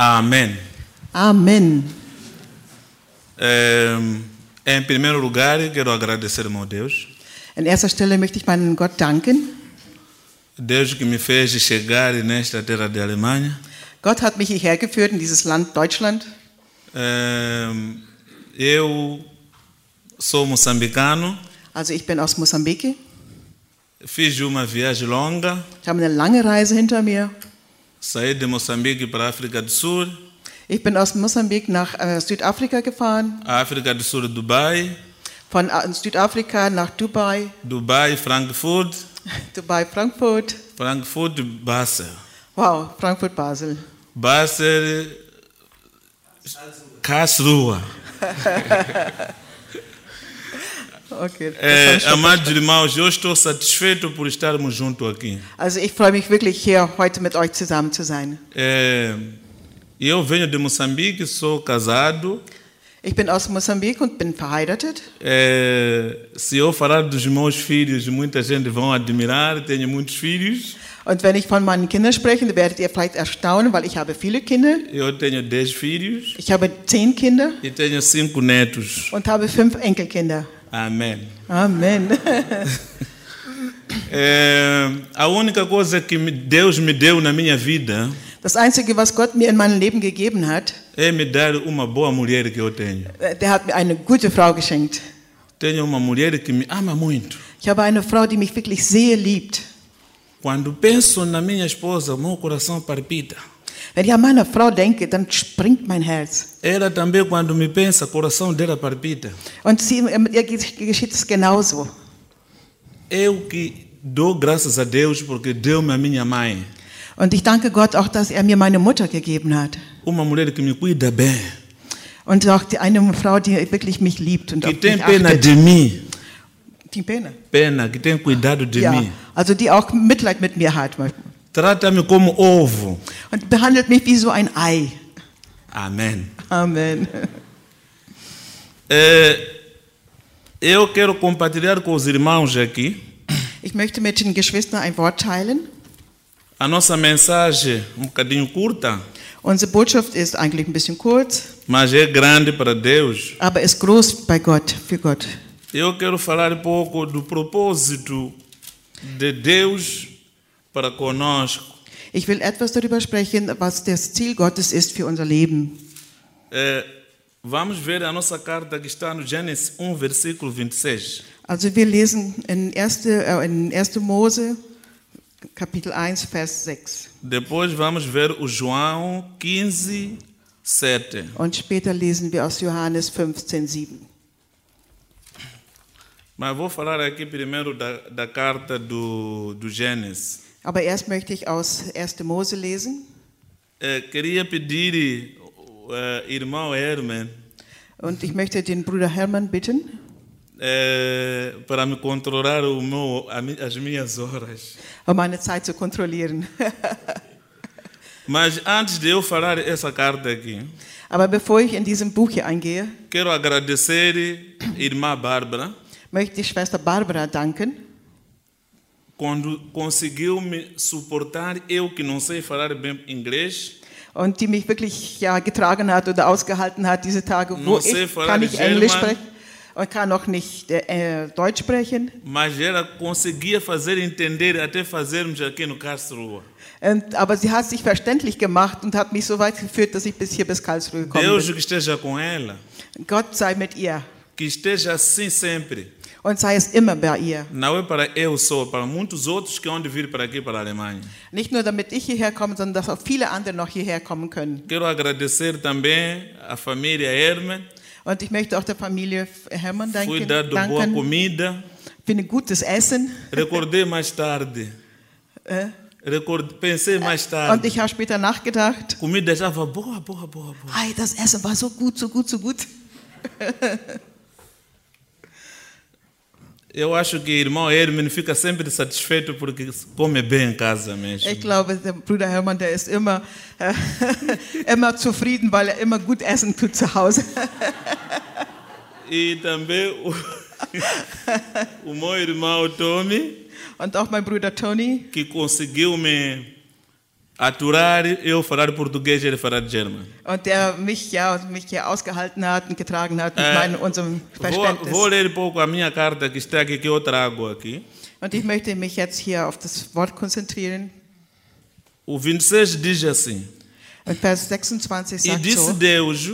Amém. Amen. É, em primeiro lugar, quero agradecer, meu Deus, An erster Stelle möchte ich meinen Gott danken. Deus que me fez chegar nesta terra de Alemanha. Gott hat mich hierher geführt in dieses Land Deutschland. Eu sou moçambicano, Also ich bin aus Mosambik. fiz uma viagem longa, Ich habe eine lange Reise hinter mir. Saí de Moçambique para a África do Sul, Ich bin aus Mosambik nach äh, Südafrika gefahren, a África do Sul, Dubai, von äh, Südafrika nach Dubai, Dubai, Frankfurt, Dubai, Frankfurt. Frankfurt, Basel. Wow, Frankfurt, Basel. Basel, Karlsruhe. Okay. É, amados irmãos, eu estou satisfeito por estarmos juntos aqui. Also ich freue mich wirklich hier heute mit euch zusammen zu sein. É, eu venho de Moçambique, sou casado. Ich bin aus Mosambik und bin verheiratet. É, se eu falar dos meus filhos, muita gente vai admirar. Tenho muitos filhos. Und wenn ich von meinen Kindern spreche, werdet ihr vielleicht erstaunen, weil ich habe viele Kinder. Eu tenho 10 filhos Ich habe zehn Kinder e tenho cinco netos. und habe fünf Enkelkinder. Amém. Amen. É, a única coisa que Deus me deu na minha vida Das Einzige, was Gott mir in meinem Leben gegeben hat, é me dar uma boa mulher que eu tenho. äh, der hat mir eine gute Frau geschenkt. Tenho uma mulher que me ama muito. Ich habe eine Frau, die mich wirklich sehr liebt. Quando penso na minha esposa, meu coração palpita. Wenn ich an meine Frau denke, dann springt mein Herz. Ela também, quando me pensa, o coração dela palpita. Und sie, mit ihr geschieht es genauso. Eu que dou graças a Deus porque deu-me a minha mãe. Und ich danke Gott auch, dass er mir meine Mutter gegeben hat. Uma mulher que me cuida bem, Und auch die, eine Frau, die wirklich mich liebt und que auf tem mich pena achtet. de mim. Die Pena. Pena, que tem cuidado de Ja, mim. also die auch Mitleid mit mir hat. Trata-me como ovo. Und behandelt mich wie so ein Ei. Amém. Amen. É, eu quero compartilhar com os irmãos aqui Ich möchte mit den Geschwistern ein Wort teilen. a nossa mensagem, um bocadinho curta, Unsere Botschaft ist eigentlich ein bisschen kurz, mas é grande para Deus. aber ist groß bei Gott, für Gott. Eu quero falar um pouco do propósito de Deus para conosco. Ich will etwas darüber sprechen, was das Ziel Gottes ist für unser Leben. É, vamos ver a nossa carta que está no Gênesis 1, versículo 26. Also wir lesen in 1. Äh, in 1. Mose, Kapitel 1, Vers 6. Depois vamos ver o João 15, 7. Und später lesen wir aus Johannes 15, 7. Mas vou falar aqui primeiro da, da carta do, do Gênesis. Aber erst möchte ich aus 1. Mose lesen. É, queria pedir, é, irmão Herman, Und ich möchte den Bruder Hermann bitten, é, para me controlar o meu, a mi- as minhas horas. um meine Zeit zu kontrollieren. Mas antes de eu falar essa carta aqui, Aber bevor ich in diesem Buch hier eingehe, quero agradecer irmã Bárbara möchte ich Schwester Barbara danken, quando conseguiu me suportar eu que não sei falar bem inglês und die mich wirklich ja, getragen hat oder ausgehalten hat, diese Tage, wo ich kann German. Englisch sprechen und kann noch nicht äh, Deutsch sprechen. mas ela conseguia fazer entender até fazermos aqui no Karlsruhe. Und, aber sie hat sich verständlich gemacht und hat mich so weit geführt, dass ich bis hier bis Karlsruhe gekommen Deus bin. esteja com ela, Gott sei mit ihr que esteja assim sempre. Und sei es immer bei ihr. Não é para eu só, para muitos outros que hão de vir para aqui, para a Alemanha. Nicht nur damit ich hierher komme, sondern dass auch viele andere noch hierher kommen können. Quero agradecer também a família Herman, Und ich möchte auch der Familie Hermann danken, fui dado boa danken comida. für ein gutes Essen. Recordei mais tarde. Äh, Record... Pensei mais Und tarde. ich habe später nachgedacht, Comida estava boa, boa, boa, boa. hey, das Essen war so gut, so gut, so gut. Eu acho que irmão Herman fica sempre satisfeito porque come bem em casa mesmo. Ich glaube, der Bruder Hermann, der ist immer, äh, immer zufrieden, weil er immer gut essen tut zu Hause. E também o, o meu irmão Tommy, Und auch mein Bruder Tony, que conseguiu me aturar eu falar português e ele falar German. Und der mich ja mich hier ausgehalten hat und getragen hat mit Äh, meinem, unserem Vou, Verständnis. vou ler um pouco a minha carta que está aqui, que eu trago aqui. Und ich möchte mich jetzt hier auf das Wort konzentrieren. O 26 diz assim: Und Vers 26 E sagt disse so, Deus: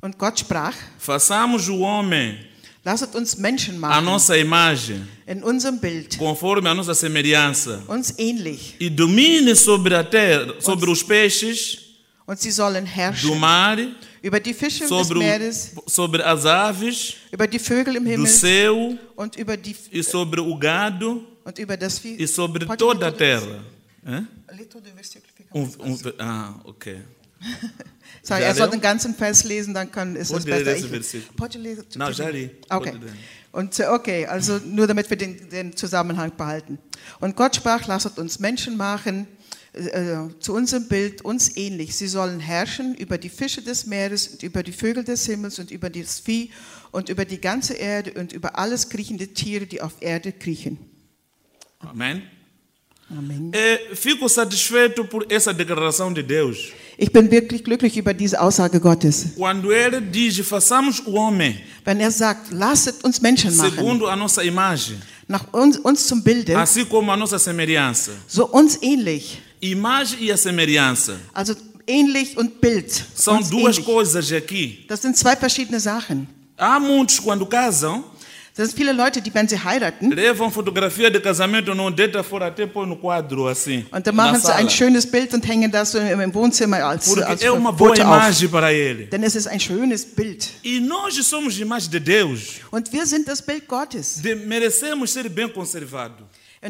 und Gott sprach, façamos o homem lasset uns Menschen a machen, nossa imagem, in unserem Bild, conforme a nossa semelhança, uns ähnlich. e domine sobre a terra, sobre os peixes Und sie sollen do herrschen. mar, über die Fische des sobre, Meeres, o, sobre as aves über die Vögel im do Himmel. céu und über, die, e sobre o gado und über das Vieh. e sobre toda a terra. Um, um, ah, ok. Já er soll den ganzen Vers lesen, dann kann, ist es besser. esse Ich-. Não, já li. Okay. Und äh, okay, also nur damit wir den, den Zusammenhang behalten. Und Gott sprach, lasset uns Menschen machen, äh, zu unserem Bild, uns ähnlich. Sie sollen herrschen über die Fische des Meeres und über die Vögel des Himmels und über das Vieh und über die ganze Erde und über alles kriechende Tiere, die auf Erde kriechen. Amém? É, fico satisfeito por essa declaração de Deus. Ich bin wirklich glücklich über diese Aussage Gottes. Quando ele diz, façamos o homem Wenn er sagt, lasset uns Menschen machen, segundo a nossa imagem, nach uns, uns zum Bilde, assim como a nossa semelhança. so uns ähnlich. Imagem e a semelhança Also ähnlich und Bild. são uns duas ähnlich. coisas aqui. Das sind zwei verschiedene Sachen. Há muitos, quando casam, Das sind viele Leute, die, wenn sie heiraten, levam fotografia de casamento, não deita fora, até põe no quadro assim. und dann machen sie ein schönes Bild und hängen das im im Wohnzimmer als, Porque als é uma boa Foto auf. imagem para ele. Denn es ist ein schönes Bild. E nós somos imagem de Deus. Und wir sind das Bild Gottes. De, merecemos ser bem conservados.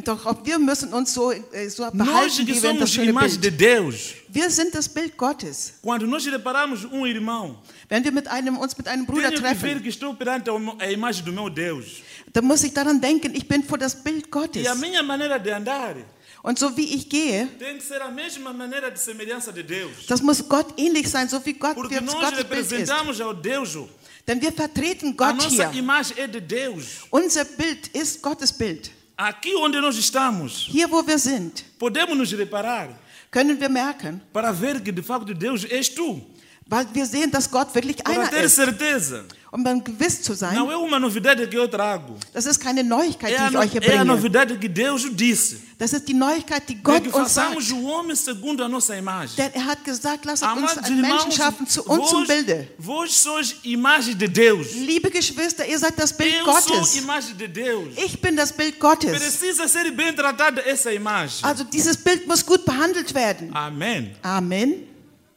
Auch wir müssen uns so, äh, so Nós que somos imagem de. Deus, Wir sind das Bild Gottes. quando nós reparamos um irmão, Wenn wir mit einem, uns mit einem Bruder tenho que ver treffen, que estou perante a imagem do meu Deus. dann muss ich daran denken, ich bin vor das Bild Gottes. E a minha maneira de andar Und so wie ich gehe, tem que ser a mesma maneira de semelhança de Deus. das muss Gott ähnlich sein, so wie Gott, Porque wie nós Gottes Bild ist. representamos ao Deus. Denn wir vertreten A Gott nossa hier. imagem é de Deus. Unser Bild ist Gottes Bild. Aqui onde nós estamos, Hier, wo wir sind, podemos nos reparar können wir merken, para ver que de facto Deus és tu. Weil wir sehen, dass Gott wirklich Para einer ter ist. certeza. Um dann gewiss zu sein, Não é uma novidade que eu trago. das ist keine Neuigkeit, É die ich euch hier é a bringe. novidade que Deus disse. Das ist die Neuigkeit, die Gott uns sagt. o homem segundo a nossa imagem. Denn er hat gesagt, lasst uns einen Menschen schaffen zu uns zum Bilde. vós sois imagem de Deus. Liebe Geschwister, ihr seid das Bild Eu sou Gottes. imagem de Deus. Ich bin das Bild Gottes. Precisa ser bem tratada essa imagem. Also dieses Bild muss gut behandelt werden. Amém. Amen.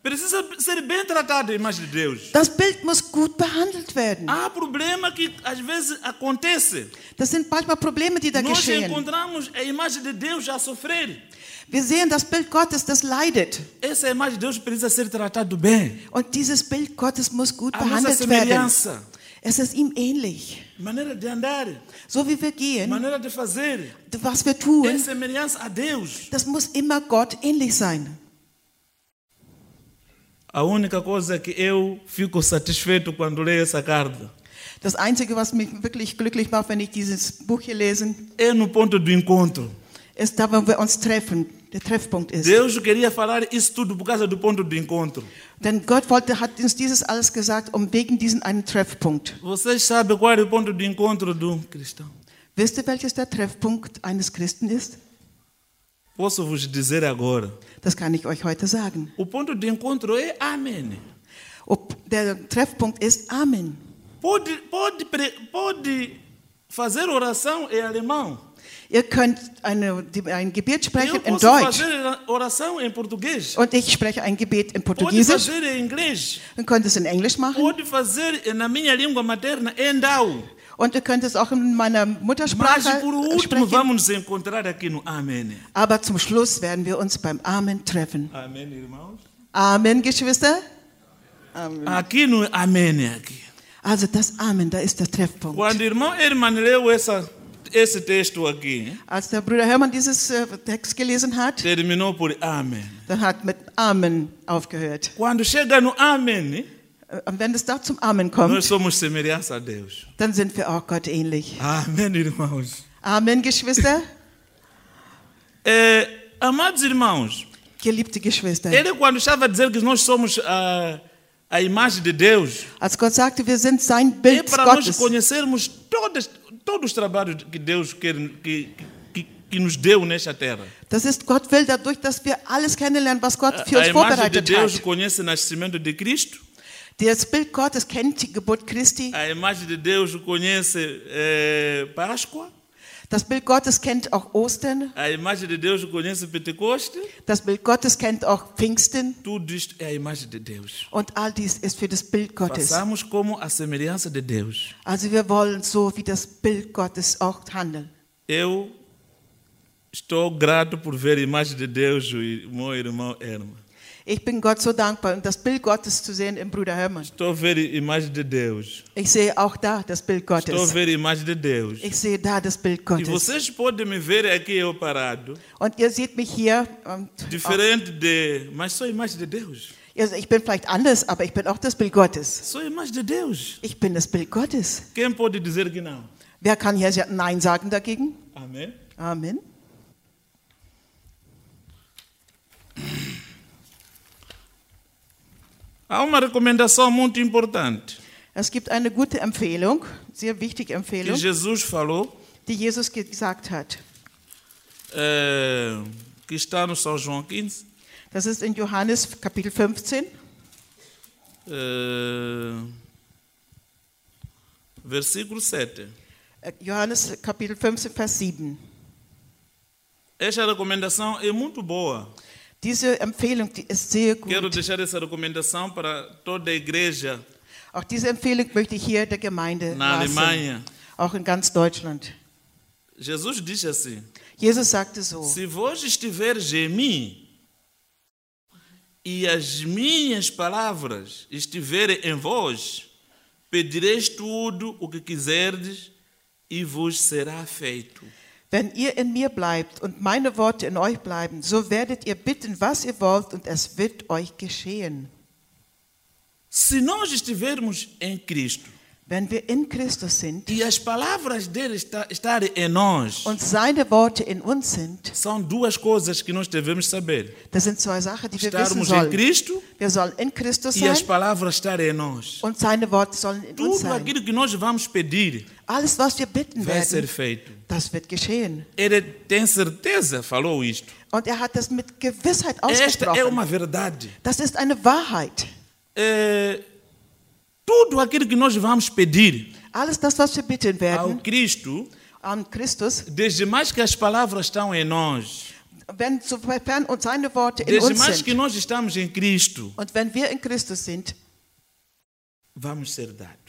Precisa ser bem tratada a imagem de Deus. Das Bild muss gut behandelt werden. Há problema que às vezes acontece. Das sind manchmal Probleme, die da Nós geschehen. encontramos a imagem de Deus a sofrer. Wir sehen das Bild Gottes, das leidet. Essa imagem de Deus precisa ser tratada bem. Und dieses Bild Gottes muss gut A behandelt werden. Es ist ihm ähnlich. maneira de andar, So wie wir gehen, maneira de fazer, was wir tun, das muss immer Gott ähnlich sein. A única coisa que eu fico satisfeito quando leio essa carta Das Einzige, was mich wirklich glücklich macht, wenn ich dieses Buch hier lese, é no ponto do encontro. ist da, wo wir uns treffen. Der Treffpunkt ist. Deus queria falar isso tudo por causa do ponto do encontro. Denn Gott wollte, hat uns dieses alles gesagt, um wegen diesen einen Treffpunkt. Vocês sabem qual é o ponto do encontro do cristão? Wisst ihr, welches der Treffpunkt eines Christen ist? Posso vos dizer agora. Das kann ich euch heute sagen. O ponto de encontro é Amém. Der Treffpunkt ist Amen. Pode, pode, pode fazer oração em alemão. Ihr könnt eine, ein Gebet sprechen in Deutsch und ich spreche ein Gebet in Portugiesisch. Ihr könnt es in Englisch machen Und ihr könnt es auch in meiner Muttersprache sprechen. Aber zum Schluss werden wir uns beim Amen treffen. Irmãos? Amen, Geschwister. Amen. Aqui no Amém. Aqui. Also das Amen, da ist der Treffpunkt. Quando o irmão Herman leu essa, esse texto aqui, Als der Bruder Hermann dieses äh, Text gelesen hat, terminou por Amém. dann hat mit Amen aufgehört. Quando chega no Und wenn es da zum Amen kommt, a dann sind wir auch Gott ähnlich. Amém, irmãos. Amen, Geschwister. É, amados irmãos, Geliebte Geschwister, Ele, quando estava a dizer que nós somos a, a imagem de Deus, als Gott sagte, wir sind sein é Bild para nós conhecermos todas, todos os trabalhos que Deus quer, que, que, que nos deu nesta terra. das ist Gott will dadurch, dass wir alles kennenlernen, was Gott für A uns imagem de vorbereitet Deus hat. conhece o nascimento de Cristo. Das Bild Gottes kennt die Geburt Christi. A imagem de Deus conhece eh, Páscoa. Das Bild Gottes kennt auch Ostern. A imagem de Deus conhece Pentecoste. Das Bild Gottes kennt auch Pfingsten. Tudo isto é a imagem de Deus. Und all dies ist für das Bild Gottes. Façamos como a semelhança de Deus. Also wir wollen so wie das Bild Gottes auch handeln. Eu estou grato por ver a imagem de Deus e meu irmão Herman. Ich bin Gott so dankbar, um das Bild Gottes zu sehen im Bruder Hermann. Estou a ver a imagem de Deus. Ich sehe auch da das Bild Estou a Gottes. ver a imagem de Deus. Ich sehe da das Bild E Gottes. vocês podem me ver aqui eu parado, Und ihr seht mich hier. Auch, diferente de. Mas sou a imagem de Deus. also ich bin vielleicht anders, aber ich bin auch das Bild Gottes. Sou a imagem de Deus. Ich bin das Bild Gottes. Quem pode dizer que não? Wer kann hier Nein sagen dagegen? Amém? Amen. Há uma recomendação muito importante Es gibt eine gute Empfehlung, sehr wichtige que Empfehlung, Jesus falou, die Jesus gesagt hat. eh, que está no São João 15, Das ist in Johannes Kapitel 15, eh, versículo 7. äh, Johannes Kapitel 15, Vers 7. Esta recomendação é muito boa. Diese Empfehlung, die ist sehr Quero gut. deixar essa recomendação para toda a igreja Auch diese Empfehlung möchte ich hier der Gemeinde na lassen, Alemanha. auch in ganz Deutschland. Jesus diz assim: Jesus sagte so, Se vós estiveres em mim e as minhas palavras estiverem em vós, pedireis tudo o que quiserdes e vos será feito. Wenn ihr in mir bleibt und meine Worte in euch bleiben, so werdet ihr bitten, was ihr wollt, und es wird euch geschehen. Se nós estivermos em Cristo Wenn wir in Christus sind e as palavras dele esta- estarem em nós, und seine Worte in uns sind, são duas coisas que nós devemos saber: das sind zwei Sachen, die wir wissen estarmos em sollen. Cristo Wir sollen in Christus e as sein palavras estarem em nós. und seine Worte sollen in uns Tudo sein. aquilo que nós vamos pedir Alles, was wir bitten vai ser werden, feito. das wird geschehen. Ele tem certeza, falou isto. Und er hat das mit Gewissheit Esta é ausgesprochen. uma verdade. Das ist eine Wahrheit. É, tudo aquilo que nós vamos pedir Alles das, was wir bitten ao werden Cristo, an Christus, desde mais que as palavras estão em nós, wenn sofern seine Worte in desde uns mais que sind nós estamos em Cristo, und wenn wir in Christus sind, vamos ser dados.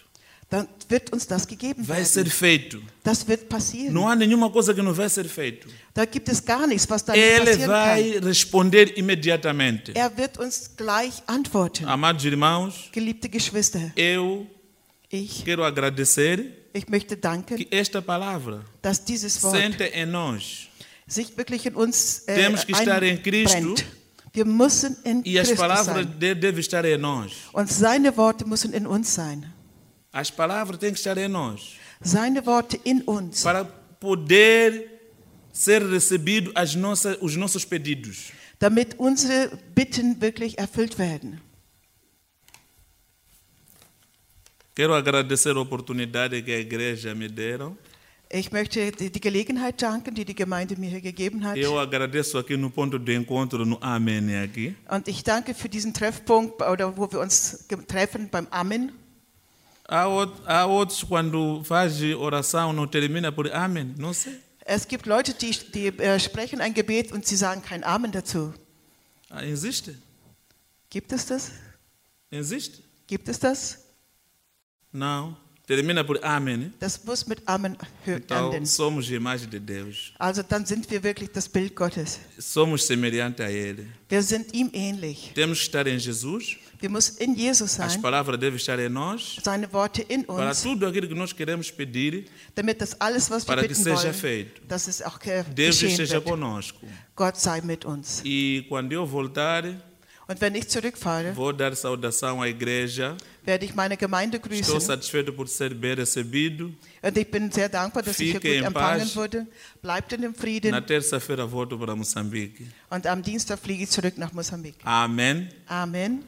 Dann wird uns das gegeben Vai ser werden. feito. Das wird passieren. Não há nenhuma coisa que não vai ser feito. Da gibt es gar nichts, was da nicht Ele passieren kann. vai responder imediatamente. Er wird uns gleich antworten. Amados irmãos, Geliebte Geschwister, eu ich, quero agradecer ich möchte danken, que esta palavra dass dieses Wort sente em nós sich wirklich in uns äh, Temos que estar em Cristo. Wir müssen in e Christus sein. de- devem estar em nós. Und seine Worte müssen in uns sein. As palavras têm que estar em nós. Seine Worte in uns, para poder ser recebido as nossas, os nossos pedidos. damit unsere Bitten wirklich erfüllt werden. Quero agradecer a oportunidade que a igreja me deram. Ich möchte die Gelegenheit danken, die die Gemeinde mir hier gegeben hat. Eu agradeço aqui no ponto de encontro no Amém aqui. Und ich danke für diesen Treffpunkt, oder wo wir uns treffen beim Amen. Há, out- há outros quando faz oração não termina por Amém, não sei. Es gibt Leute, die, die äh, sprechen ein Gebet und sie sagen kein Amen dazu. Ah, existe? Gibt es das? Existe? Gibt es das? Não. Termina por Amém. Das muss mit Amen hö- Então somos imagem de Deus. Also dann sind wir wirklich das Bild Gottes. Somos semelhante a Ele. Wir sind ihm ähnlich. Temos que estar em Jesus. Wir müssen in Jesus As sein, palavras devem estar em nós. seine Worte in Para uns, tudo aquilo que nós queremos pedir, damit das alles, was wir para que bitten seja wollen, feito. dass es auch Deus esteja wird. conosco. Gott sei mit uns. E quando eu voltar, Und wenn ich zurückfahre, vou dar saudação à igreja. werde ich meine Gemeinde Estou grüßen. satisfeito por ser bem recebido. Und ich bin sehr dankbar, dass ich Fique hier em gut empfangen paz. wurde. Bleibt in dem Na Frieden. terça-feira volto para Moçambique. Und am Dienstag fliege ich zurück nach Mosambik. Amém. Amen.